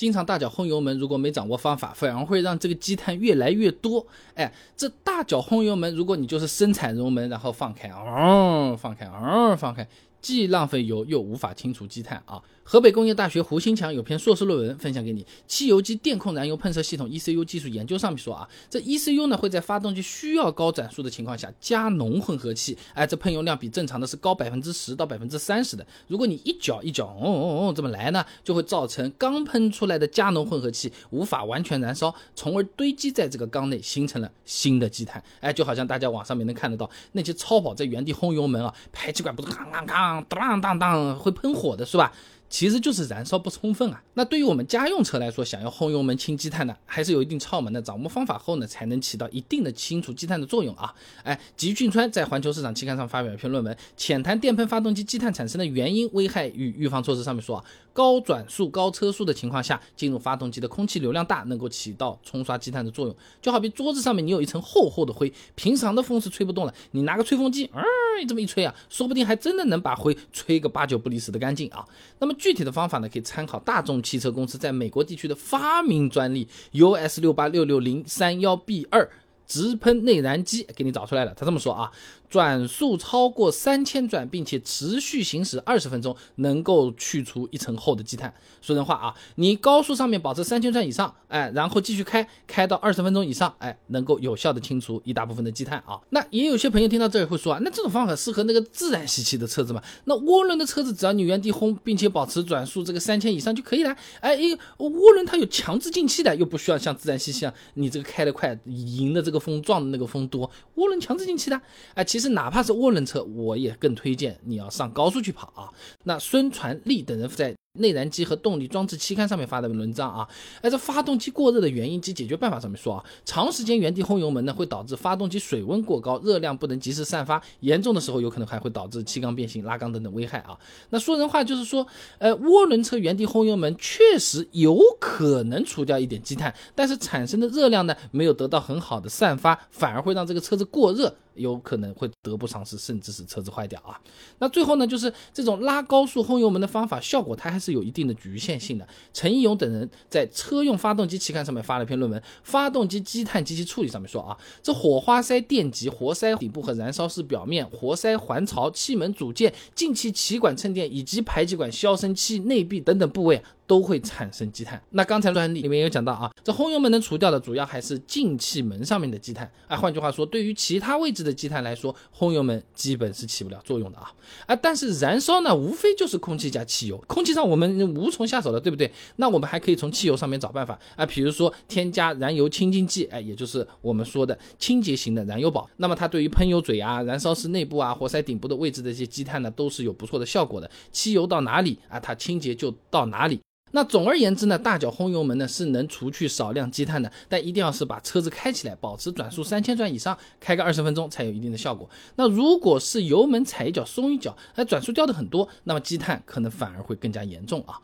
经常大脚轰油门，如果没掌握方法，反而会让这个积碳越来越多。哎，这大脚轰油门，如果你就是生踩油门，然后放开，哦，放开，哦，放开。既浪费油又无法清除积碳啊！河北工业大学胡新强有篇硕士论文分享给你，《汽油机电控燃油喷射系统 ECU 技术研究》上面说啊，这 ECU 呢会在发动机需要高转速的情况下加浓混合气，哎，这喷油量比正常的是高百分之十到百分之三十的。如果你一脚一脚哦哦哦这么来呢，就会造成刚喷出来的加浓混合气无法完全燃烧，从而堆积在这个缸内，形成了新的积碳。哎，就好像大家网上面能看得到那些超跑在原地轰油门啊，排气管不是吭吭吭。当当当，会喷火的是吧？其实就是燃烧不充分啊。那对于我们家用车来说，想要轰油门清积碳呢，还是有一定窍门的。掌握方法后呢，才能起到一定的清除积碳的作用啊。哎，吉俊川在《环球市场》期刊上发表一篇论文，浅谈电喷发动机积碳产生的原因、危害与预防措施。上面说啊，高转速、高车速的情况下，进入发动机的空气流量大，能够起到冲刷积碳的作用。就好比桌子上面你有一层厚厚的灰，平常的风是吹不动了，你拿个吹风机，嗯，这么一吹啊，说不定还真的能把灰吹个八九不离十的干净啊。那么具体的方法呢，可以参考大众汽车公司在美国地区的发明专利 US 六八六六零三幺 B 二直喷内燃机，给你找出来了。他这么说啊。转速超过三千转，并且持续行驶二十分钟，能够去除一层厚的积碳。说人话啊，你高速上面保持三千转以上，哎，然后继续开，开到二十分钟以上，哎，能够有效的清除一大部分的积碳啊。那也有些朋友听到这里会说啊，那这种方法适合那个自然吸气的车子吗？那涡轮的车子只要你原地轰，并且保持转速这个三千以上就可以了。哎，一涡轮它有强制进气的，又不需要像自然吸气啊，你这个开得快，迎的这个风撞的那个风多，涡轮强制进气的，哎，其实。实哪怕是涡轮车，我也更推荐你要上高速去跑啊。那孙传利等人在。内燃机和动力装置期刊上面发的文章啊，哎，这发动机过热的原因及解决办法上面说啊，长时间原地轰油门呢，会导致发动机水温过高，热量不能及时散发，严重的时候有可能还会导致气缸变形、拉缸等等危害啊。那说人话就是说，呃，涡轮车原地轰油门确实有可能除掉一点积碳，但是产生的热量呢，没有得到很好的散发，反而会让这个车子过热，有可能会得不偿失，甚至是车子坏掉啊。那最后呢，就是这种拉高速轰油门的方法，效果它还。是有一定的局限性的。陈义勇等人在《车用发动机期刊》上面发了一篇论文，《发动机积碳及其处理》上面说啊，这火花塞电极、活塞底部和燃烧室表面、活塞环槽、气门组件、进气气管衬垫以及排气管消声器内壁等等部位。都会产生积碳。那刚才专利里面有讲到啊，这轰油门能除掉的主要还是进气门上面的积碳。啊，换句话说，对于其他位置的积碳来说，轰油门基本是起不了作用的啊。啊，但是燃烧呢，无非就是空气加汽油，空气上我们无从下手了，对不对？那我们还可以从汽油上面找办法啊，比如说添加燃油清净剂，哎，也就是我们说的清洁型的燃油宝。那么它对于喷油嘴啊、燃烧室内部啊、活塞顶部的位置的一些积碳呢，都是有不错的效果的。汽油到哪里啊，它清洁就到哪里。那总而言之呢，大脚轰油门呢是能除去少量积碳的，但一定要是把车子开起来，保持转速三千转以上，开个二十分钟才有一定的效果。那如果是油门踩一脚松一脚，哎，转速掉的很多，那么积碳可能反而会更加严重啊。